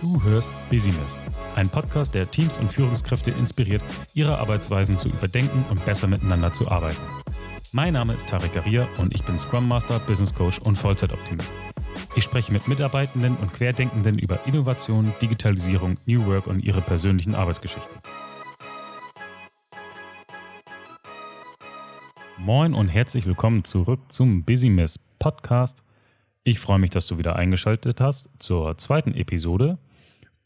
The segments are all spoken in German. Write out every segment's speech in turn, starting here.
Du hörst Business, ein Podcast, der Teams und Führungskräfte inspiriert, ihre Arbeitsweisen zu überdenken und besser miteinander zu arbeiten. Mein Name ist Tarek Garia und ich bin Scrum Master, Business Coach und Vollzeitoptimist. Ich spreche mit Mitarbeitenden und Querdenkenden über Innovation, Digitalisierung, New Work und ihre persönlichen Arbeitsgeschichten. Moin und herzlich willkommen zurück zum Business Podcast. Ich freue mich, dass du wieder eingeschaltet hast zur zweiten Episode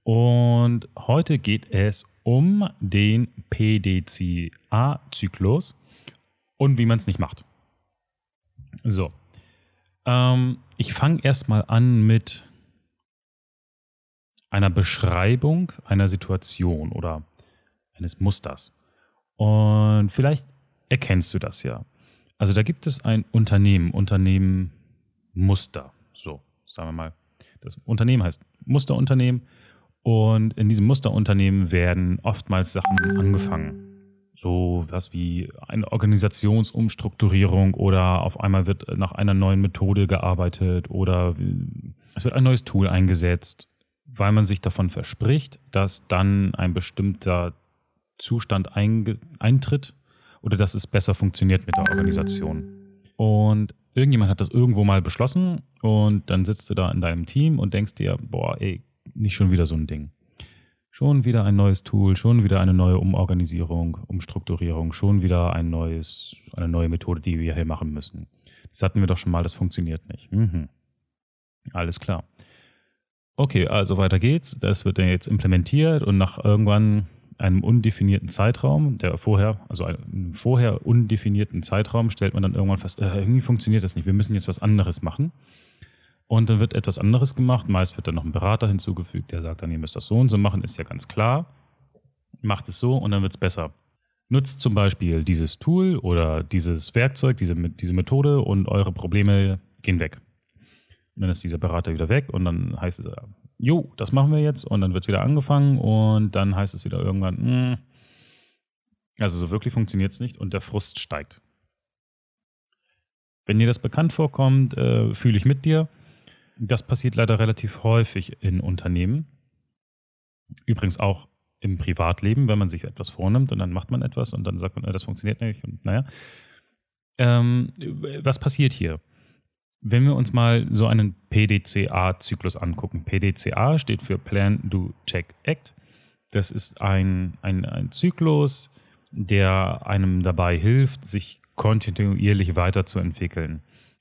und heute geht es um den PDCA-Zyklus und wie man es nicht macht. So, ähm, ich fange erstmal an mit einer Beschreibung einer Situation oder eines Musters. Und vielleicht erkennst du das ja. Also da gibt es ein Unternehmen, Unternehmen Muster. So, sagen wir mal. Das Unternehmen heißt Musterunternehmen und in diesem Musterunternehmen werden oftmals Sachen angefangen. So was wie eine Organisationsumstrukturierung oder auf einmal wird nach einer neuen Methode gearbeitet oder es wird ein neues Tool eingesetzt, weil man sich davon verspricht, dass dann ein bestimmter Zustand eintritt oder dass es besser funktioniert mit der Organisation. Und irgendjemand hat das irgendwo mal beschlossen und dann sitzt du da in deinem Team und denkst dir, boah, ey, nicht schon wieder so ein Ding. Schon wieder ein neues Tool, schon wieder eine neue Umorganisierung, Umstrukturierung, schon wieder ein neues, eine neue Methode, die wir hier machen müssen. Das hatten wir doch schon mal, das funktioniert nicht. Mhm. Alles klar. Okay, also weiter geht's. Das wird dann jetzt implementiert und nach irgendwann einem undefinierten Zeitraum, der vorher, also einem vorher undefinierten Zeitraum, stellt man dann irgendwann fest, äh, irgendwie funktioniert das nicht. Wir müssen jetzt was anderes machen. Und dann wird etwas anderes gemacht. Meist wird dann noch ein Berater hinzugefügt, der sagt dann, ihr müsst das so und so machen, ist ja ganz klar. Macht es so und dann wird es besser. Nutzt zum Beispiel dieses Tool oder dieses Werkzeug, diese, diese Methode und eure Probleme gehen weg. Und dann ist dieser Berater wieder weg und dann heißt es, jo, das machen wir jetzt und dann wird wieder angefangen und dann heißt es wieder irgendwann, mh. Hm. also so wirklich funktioniert es nicht und der Frust steigt. Wenn dir das bekannt vorkommt, äh, fühle ich mit dir. Das passiert leider relativ häufig in Unternehmen. Übrigens auch im Privatleben, wenn man sich etwas vornimmt und dann macht man etwas und dann sagt man, äh, das funktioniert nicht und naja. Ähm, was passiert hier? Wenn wir uns mal so einen PDCA-Zyklus angucken. PDCA steht für Plan, Do, Check, Act. Das ist ein, ein, ein Zyklus, der einem dabei hilft, sich kontinuierlich weiterzuentwickeln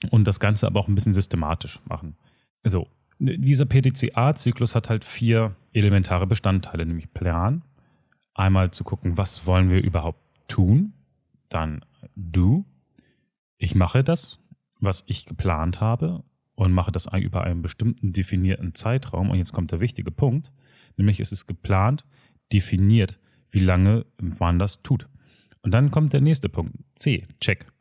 und das Ganze aber auch ein bisschen systematisch machen. Also, dieser PDCA-Zyklus hat halt vier elementare Bestandteile, nämlich Plan, einmal zu gucken, was wollen wir überhaupt tun, dann Do, ich mache das, was ich geplant habe und mache das über einen bestimmten definierten Zeitraum. Und jetzt kommt der wichtige Punkt, nämlich es ist geplant, definiert, wie lange man das tut. Und dann kommt der nächste Punkt, C, Check.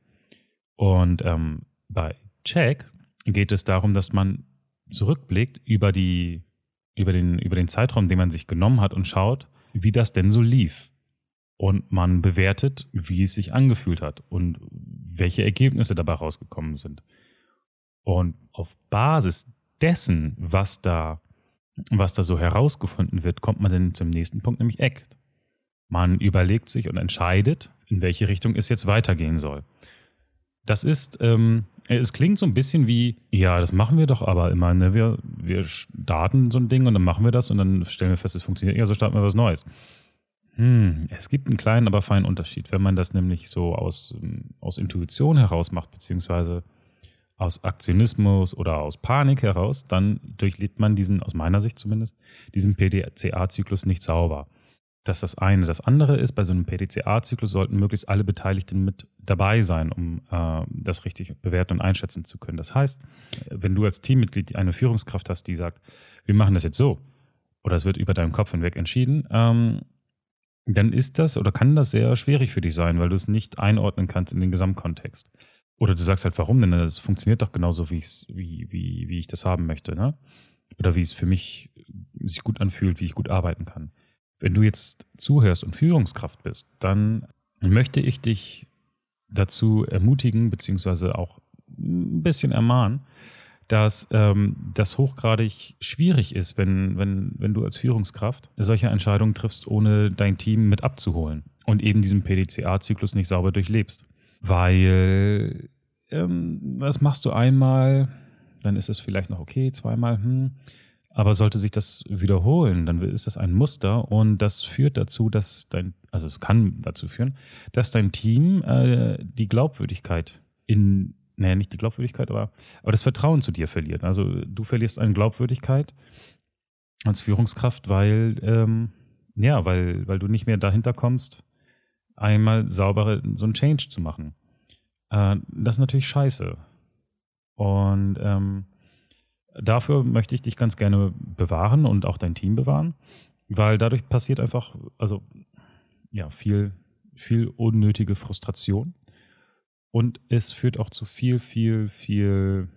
Und ähm, bei Check geht es darum, dass man zurückblickt über, die, über, den, über den Zeitraum, den man sich genommen hat und schaut, wie das denn so lief. Und man bewertet, wie es sich angefühlt hat und welche Ergebnisse dabei rausgekommen sind. Und auf Basis dessen, was da, was da so herausgefunden wird, kommt man dann zum nächsten Punkt, nämlich Act. Man überlegt sich und entscheidet, in welche Richtung es jetzt weitergehen soll. Das ist, ähm, es klingt so ein bisschen wie, ja, das machen wir doch aber immer. Ne? Wir, wir starten so ein Ding und dann machen wir das und dann stellen wir fest, es funktioniert. Ja, so starten wir was Neues. Hm, es gibt einen kleinen, aber feinen Unterschied. Wenn man das nämlich so aus, aus Intuition heraus macht, beziehungsweise aus Aktionismus oder aus Panik heraus, dann durchlebt man diesen, aus meiner Sicht zumindest, diesen PDCA-Zyklus nicht sauber. Das ist das eine. Das andere ist, bei so einem PDCA-Zyklus sollten möglichst alle Beteiligten mit dabei sein, um äh, das richtig bewerten und einschätzen zu können. Das heißt, wenn du als Teammitglied eine Führungskraft hast, die sagt, wir machen das jetzt so, oder es wird über deinem Kopf hinweg entschieden, ähm, dann ist das oder kann das sehr schwierig für dich sein, weil du es nicht einordnen kannst in den Gesamtkontext. Oder du sagst halt, warum denn? Das funktioniert doch genauso, wie, wie, wie, wie ich das haben möchte. Ne? Oder wie es für mich sich gut anfühlt, wie ich gut arbeiten kann. Wenn du jetzt zuhörst und Führungskraft bist, dann möchte ich dich dazu ermutigen, beziehungsweise auch ein bisschen ermahnen, dass ähm, das hochgradig schwierig ist, wenn, wenn, wenn du als Führungskraft solche Entscheidungen triffst, ohne dein Team mit abzuholen und eben diesen PDCA-Zyklus nicht sauber durchlebst. Weil ähm, das machst du einmal, dann ist es vielleicht noch okay, zweimal, hm. Aber sollte sich das wiederholen, dann ist das ein Muster und das führt dazu, dass dein, also es kann dazu führen, dass dein Team äh, die Glaubwürdigkeit in, naja, nicht die Glaubwürdigkeit, aber, aber das Vertrauen zu dir verliert. Also du verlierst eine Glaubwürdigkeit als Führungskraft, weil, ähm, ja, weil, weil du nicht mehr dahinter kommst, einmal saubere so ein Change zu machen. Äh, das ist natürlich scheiße. Und ähm, dafür möchte ich dich ganz gerne bewahren und auch dein Team bewahren, weil dadurch passiert einfach, also ja, viel, viel unnötige Frustration. Und es führt auch zu viel, viel, viel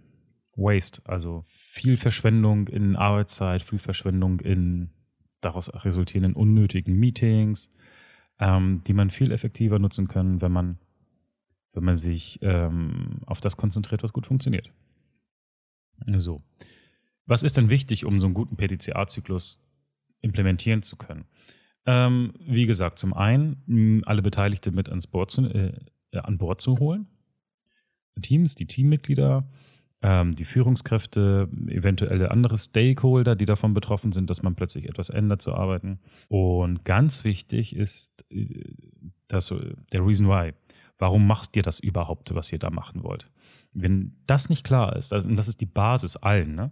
Waste, also viel Verschwendung in Arbeitszeit, viel Verschwendung in daraus resultierenden unnötigen Meetings, ähm, die man viel effektiver nutzen kann, wenn man, wenn man sich ähm, auf das konzentriert, was gut funktioniert. So. Was ist denn wichtig, um so einen guten PDCA-Zyklus implementieren zu können? Ähm, wie gesagt, zum einen alle Beteiligte mit ans Board zu, äh, an Bord zu holen. Teams, die Teammitglieder, ähm, die Führungskräfte, eventuelle andere Stakeholder, die davon betroffen sind, dass man plötzlich etwas ändert zu arbeiten. Und ganz wichtig ist äh, das, der Reason Why. Warum macht ihr das überhaupt, was ihr da machen wollt? Wenn das nicht klar ist, also, und das ist die Basis allen, ne?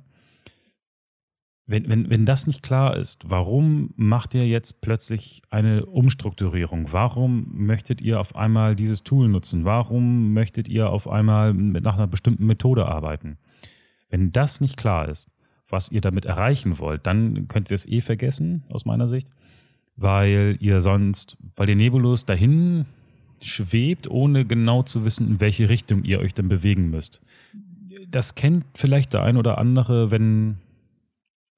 Wenn, wenn, wenn das nicht klar ist, warum macht ihr jetzt plötzlich eine Umstrukturierung? Warum möchtet ihr auf einmal dieses Tool nutzen? Warum möchtet ihr auf einmal nach einer bestimmten Methode arbeiten? Wenn das nicht klar ist, was ihr damit erreichen wollt, dann könnt ihr es eh vergessen, aus meiner Sicht, weil ihr sonst, weil ihr nebulos dahin schwebt, ohne genau zu wissen, in welche Richtung ihr euch dann bewegen müsst. Das kennt vielleicht der ein oder andere, wenn,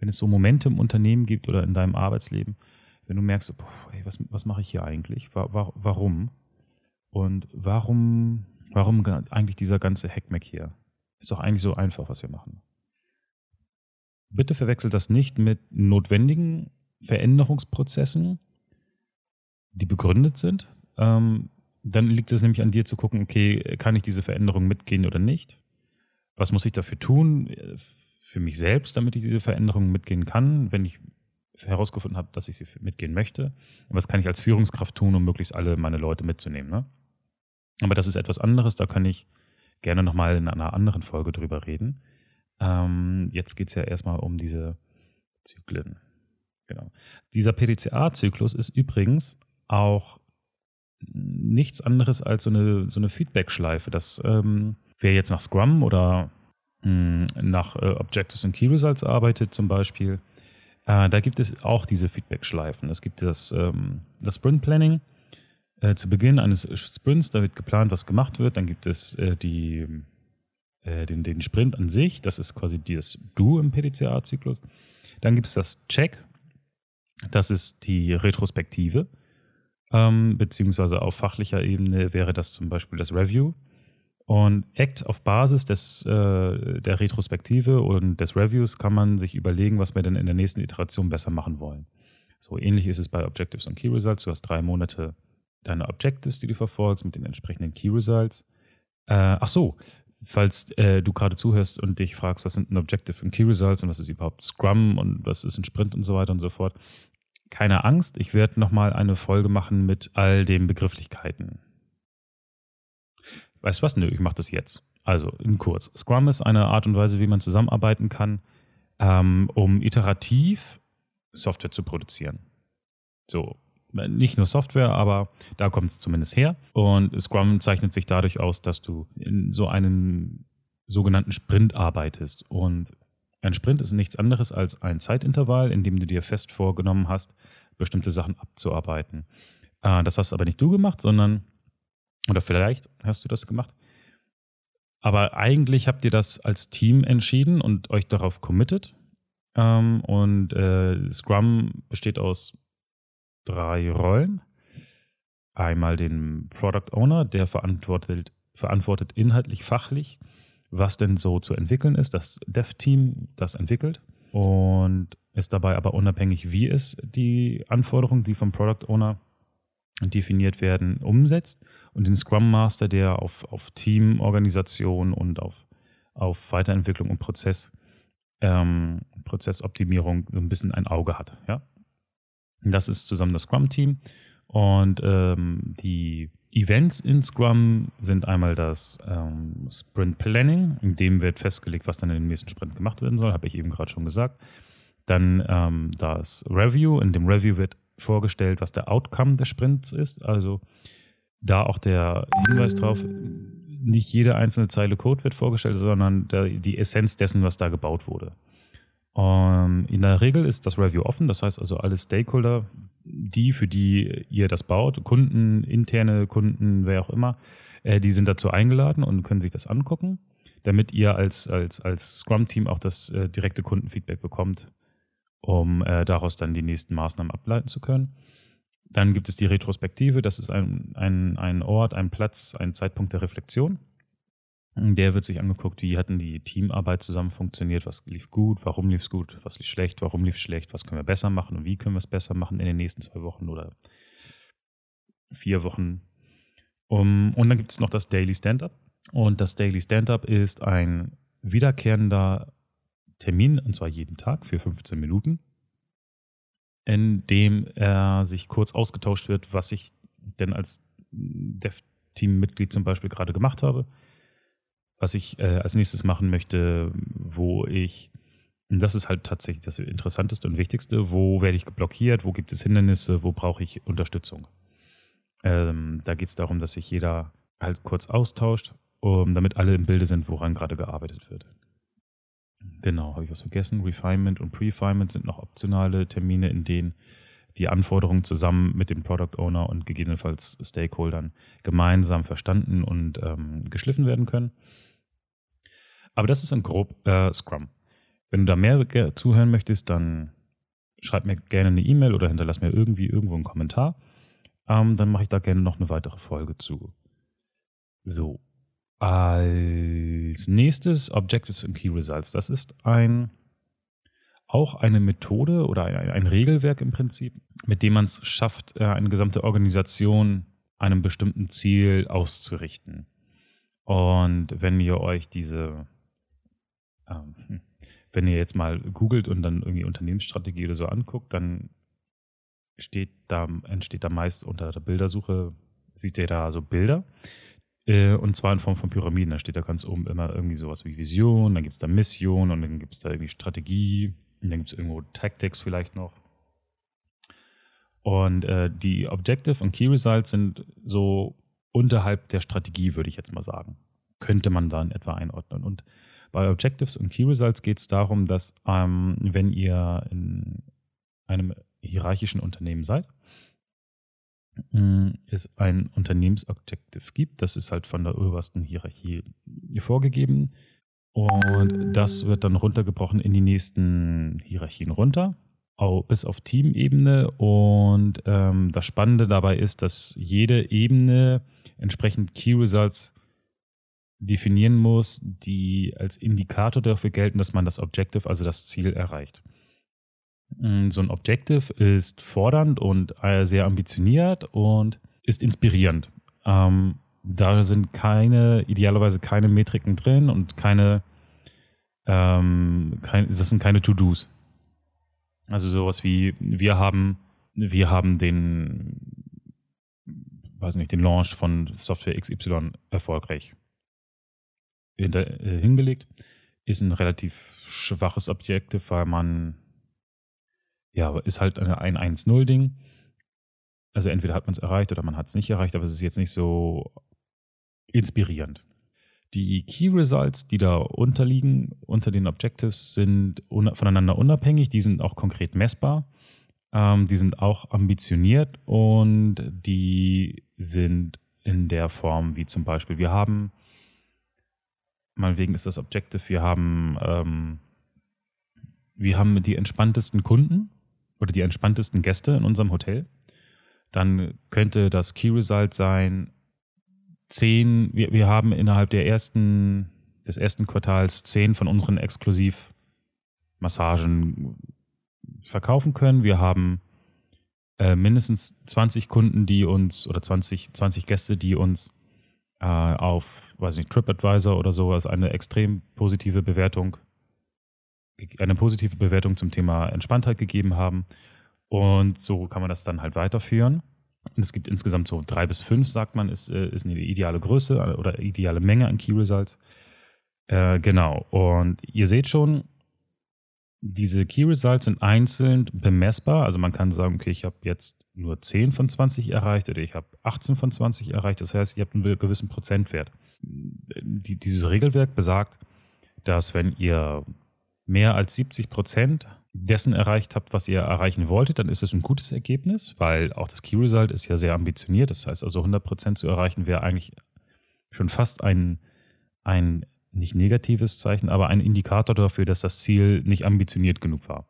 wenn es so Momente im Unternehmen gibt oder in deinem Arbeitsleben, wenn du merkst, boah, ey, was, was mache ich hier eigentlich? Warum? Und warum, warum eigentlich dieser ganze Hackmack hier? Ist doch eigentlich so einfach, was wir machen. Bitte verwechselt das nicht mit notwendigen Veränderungsprozessen, die begründet sind. Ähm, dann liegt es nämlich an dir zu gucken, okay, kann ich diese Veränderung mitgehen oder nicht? Was muss ich dafür tun äh, für mich selbst, damit ich diese Veränderung mitgehen kann, wenn ich herausgefunden habe, dass ich sie mitgehen möchte? Was kann ich als Führungskraft tun, um möglichst alle meine Leute mitzunehmen? Ne? Aber das ist etwas anderes, da kann ich gerne nochmal in einer anderen Folge drüber reden. Ähm, jetzt geht es ja erstmal um diese Zyklen. Genau. Dieser PDCA-Zyklus ist übrigens auch nichts anderes als so eine, so eine Feedback-Schleife. Das ähm, wer jetzt nach Scrum oder nach äh, Objectives and Key Results arbeitet zum Beispiel, äh, da gibt es auch diese Feedback-Schleifen. Es gibt das, ähm, das Sprint-Planning. Äh, zu Beginn eines Sprints, da wird geplant, was gemacht wird. Dann gibt es äh, die, äh, den, den Sprint an sich. Das ist quasi das Do im PDCA-Zyklus. Dann gibt es das Check. Das ist die Retrospektive ähm, beziehungsweise auf fachlicher Ebene wäre das zum Beispiel das Review. Und Act auf Basis des, äh, der Retrospektive und des Reviews kann man sich überlegen, was wir denn in der nächsten Iteration besser machen wollen. So ähnlich ist es bei Objectives und Key Results. Du hast drei Monate deine Objectives, die du verfolgst, mit den entsprechenden Key Results. Äh, ach so, falls äh, du gerade zuhörst und dich fragst, was sind ein Objective und Key Results und was ist überhaupt Scrum und was ist ein Sprint und so weiter und so fort, keine Angst, ich werde nochmal eine Folge machen mit all den Begrifflichkeiten. Weißt du was? Nö, ich mache das jetzt. Also in kurz. Scrum ist eine Art und Weise, wie man zusammenarbeiten kann, ähm, um iterativ Software zu produzieren. So, nicht nur Software, aber da kommt es zumindest her. Und Scrum zeichnet sich dadurch aus, dass du in so einem sogenannten Sprint arbeitest. Und ein Sprint ist nichts anderes als ein Zeitintervall, in dem du dir fest vorgenommen hast, bestimmte Sachen abzuarbeiten. Äh, das hast aber nicht du gemacht, sondern, oder vielleicht hast du das gemacht. Aber eigentlich habt ihr das als Team entschieden und euch darauf committed. Ähm, und äh, Scrum besteht aus drei Rollen. Einmal den Product Owner, der verantwortet, verantwortet inhaltlich, fachlich was denn so zu entwickeln ist. Das Dev-Team, das entwickelt und ist dabei aber unabhängig, wie es die Anforderungen, die vom Product Owner definiert werden, umsetzt und den Scrum Master, der auf, auf Teamorganisation und auf, auf Weiterentwicklung und Prozess, ähm, Prozessoptimierung ein bisschen ein Auge hat. Ja? Das ist zusammen das Scrum-Team und ähm, die Events in Scrum sind einmal das ähm, Sprint Planning, in dem wird festgelegt, was dann in dem nächsten Sprint gemacht werden soll, habe ich eben gerade schon gesagt. Dann ähm, das Review, in dem Review wird vorgestellt, was der Outcome des Sprints ist. Also da auch der Hinweis drauf, nicht jede einzelne Zeile Code wird vorgestellt, sondern der, die Essenz dessen, was da gebaut wurde. Und in der Regel ist das Review offen, das heißt also alle Stakeholder, die, für die ihr das baut, Kunden, interne Kunden, wer auch immer, äh, die sind dazu eingeladen und können sich das angucken, damit ihr als, als, als Scrum-Team auch das äh, direkte Kundenfeedback bekommt, um äh, daraus dann die nächsten Maßnahmen ableiten zu können. Dann gibt es die Retrospektive, das ist ein, ein, ein Ort, ein Platz, ein Zeitpunkt der Reflexion. Der wird sich angeguckt, wie hatten die Teamarbeit zusammen funktioniert, was lief gut, warum lief es gut, was lief schlecht, warum lief es schlecht, was können wir besser machen und wie können wir es besser machen in den nächsten zwei Wochen oder vier Wochen. Um, und dann gibt es noch das Daily Stand-up. Und das Daily Stand-up ist ein wiederkehrender Termin, und zwar jeden Tag für 15 Minuten, in dem er sich kurz ausgetauscht wird, was ich denn als Dev-Team-Mitglied zum Beispiel gerade gemacht habe was ich äh, als nächstes machen möchte, wo ich, und das ist halt tatsächlich das Interessanteste und Wichtigste, wo werde ich blockiert, wo gibt es Hindernisse, wo brauche ich Unterstützung. Ähm, da geht es darum, dass sich jeder halt kurz austauscht, um, damit alle im Bilde sind, woran gerade gearbeitet wird. Genau, habe ich was vergessen? Refinement und Prefinement sind noch optionale Termine, in denen die Anforderungen zusammen mit dem Product Owner und gegebenenfalls Stakeholdern gemeinsam verstanden und ähm, geschliffen werden können. Aber das ist ein grob äh, Scrum. Wenn du da mehr zuhören möchtest, dann schreib mir gerne eine E-Mail oder hinterlass mir irgendwie irgendwo einen Kommentar. Ähm, dann mache ich da gerne noch eine weitere Folge zu. So. Als nächstes Objectives and Key Results. Das ist ein auch eine Methode oder ein, Regelwerk im Prinzip, mit dem man es schafft, äh, eine gesamte Organisation einem bestimmten Ziel auszurichten. Und wenn ihr euch diese ähm, hm. wenn ihr jetzt mal googelt und dann irgendwie Unternehmensstrategie oder so anguckt, dann steht da, entsteht da meist unter der Bildersuche, sieht ihr da so Bilder. Äh, und zwar in Form von Pyramiden. Da steht da ganz oben immer irgendwie sowas wie Vision, dann gibt es da Mission und dann gibt es da irgendwie Strategie und dann gibt es irgendwo Tactics vielleicht noch. Und äh, die Objective und Key Results sind so unterhalb der Strategie, würde ich jetzt mal sagen. Könnte man da in etwa einordnen. Und bei Objectives und Key Results geht es darum, dass ähm, wenn ihr in einem hierarchischen Unternehmen seid, es ein Unternehmensobjective gibt. Das ist halt von der obersten Hierarchie vorgegeben. Und das wird dann runtergebrochen in die nächsten Hierarchien runter, bis auf Teamebene. Und ähm, das Spannende dabei ist, dass jede Ebene entsprechend Key Results definieren muss, die als Indikator dafür gelten, dass man das Objective, also das Ziel, erreicht. Mm, so ein Objective ist fordernd und äh, sehr ambitioniert und ist inspirierend. Ähm, da sind keine, idealerweise keine Metriken drin und keine, ähm, kein, das sind keine To-Dos. Also sowas wie, wir haben, wir haben den, weiß nicht, den Launch von Software XY erfolgreich hinter, äh, hingelegt. Ist ein relativ schwaches Objektiv, weil man, ja, ist halt ein 1-0-Ding. Also entweder hat man es erreicht oder man hat es nicht erreicht, aber es ist jetzt nicht so inspirierend. Die Key Results, die da unterliegen, unter den Objectives, sind voneinander unabhängig, die sind auch konkret messbar, ähm, die sind auch ambitioniert und die sind in der Form wie zum Beispiel, wir haben meinetwegen ist das Objective, wir haben, ähm, wir haben die entspanntesten Kunden oder die entspanntesten Gäste in unserem Hotel. Dann könnte das Key Result sein, zehn, wir, wir haben innerhalb der ersten des ersten Quartals zehn von unseren Exklusivmassagen verkaufen können. Wir haben äh, mindestens 20 Kunden, die uns oder 20, 20 Gäste, die uns äh, auf, weiß nicht, TripAdvisor oder sowas eine extrem positive Bewertung, eine positive Bewertung zum Thema Entspanntheit gegeben haben. Und so kann man das dann halt weiterführen. Und es gibt insgesamt so drei bis fünf, sagt man, ist, äh, ist eine ideale Größe äh, oder ideale Menge an Key Results. Äh, genau. Und ihr seht schon, diese Key Results sind einzeln bemessbar. Also man kann sagen, okay, ich habe jetzt nur 10 von 20 erreicht oder ich habe 18 von 20 erreicht. Das heißt, ihr habt einen gewissen Prozentwert. Die, dieses Regelwerk besagt, dass wenn ihr mehr als 70 Prozent dessen erreicht habt, was ihr erreichen wolltet, dann ist es ein gutes Ergebnis, weil auch das Key Result ist ja sehr ambitioniert. Das heißt also 100 Prozent zu erreichen wäre eigentlich schon fast ein, ein nicht negatives Zeichen, aber ein Indikator dafür, dass das Ziel nicht ambitioniert genug war.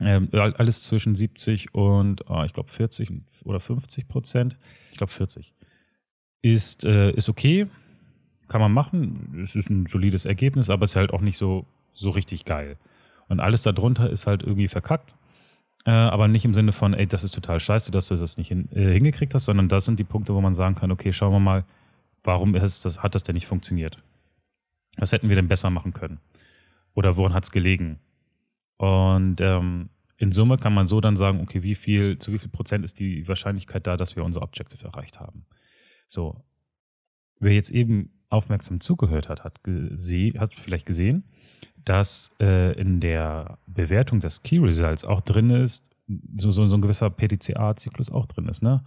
Ähm, alles zwischen 70 und, oh, ich glaube, 40 oder 50 Prozent. Ich glaube, 40. Ist, äh, ist okay, kann man machen. Es ist ein solides Ergebnis, aber es ist halt auch nicht so, so richtig geil. Und alles darunter ist halt irgendwie verkackt. Äh, aber nicht im Sinne von, ey, das ist total scheiße, dass du das nicht hin, äh, hingekriegt hast, sondern das sind die Punkte, wo man sagen kann, okay, schauen wir mal, warum ist das, hat das denn nicht funktioniert? Was hätten wir denn besser machen können? Oder woran hat es gelegen? Und ähm, in Summe kann man so dann sagen, okay, wie viel, zu wie viel Prozent ist die Wahrscheinlichkeit da, dass wir unser Objective erreicht haben? So. Wer jetzt eben aufmerksam zugehört hat, hat, hat vielleicht gesehen, dass äh, in der Bewertung des Key Results auch drin ist, so, so, so ein gewisser PDCA-Zyklus auch drin ist. Ne?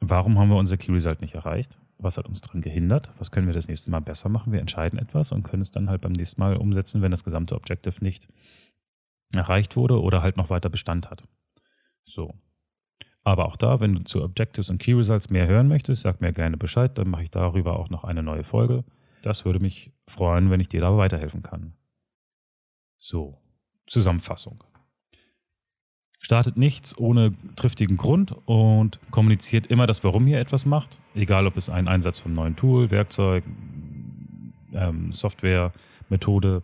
Warum haben wir unser Key Result nicht erreicht? Was hat uns daran gehindert? Was können wir das nächste Mal besser machen? Wir entscheiden etwas und können es dann halt beim nächsten Mal umsetzen, wenn das gesamte Objective nicht erreicht wurde oder halt noch weiter Bestand hat. So. Aber auch da, wenn du zu Objectives und Key Results mehr hören möchtest, sag mir gerne Bescheid, dann mache ich darüber auch noch eine neue Folge. Das würde mich freuen, wenn ich dir da weiterhelfen kann. So, Zusammenfassung startet nichts ohne triftigen Grund und kommuniziert immer das Warum ihr etwas macht. Egal, ob es ein Einsatz von neuen Tool, Werkzeug, ähm, Software, Methode,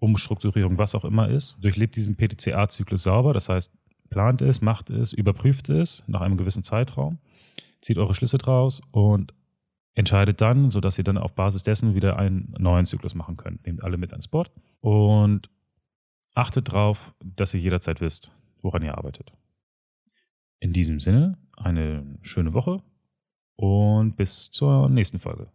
Umstrukturierung, was auch immer ist. Durchlebt diesen PTCA-Zyklus sauber. Das heißt, plant es, macht es, überprüft es nach einem gewissen Zeitraum, zieht eure Schlüsse draus und entscheidet dann, sodass ihr dann auf Basis dessen wieder einen neuen Zyklus machen könnt. Nehmt alle mit ans Board und achtet darauf, dass ihr jederzeit wisst, woran ihr arbeitet. In diesem Sinne, eine schöne Woche und bis zur nächsten Folge.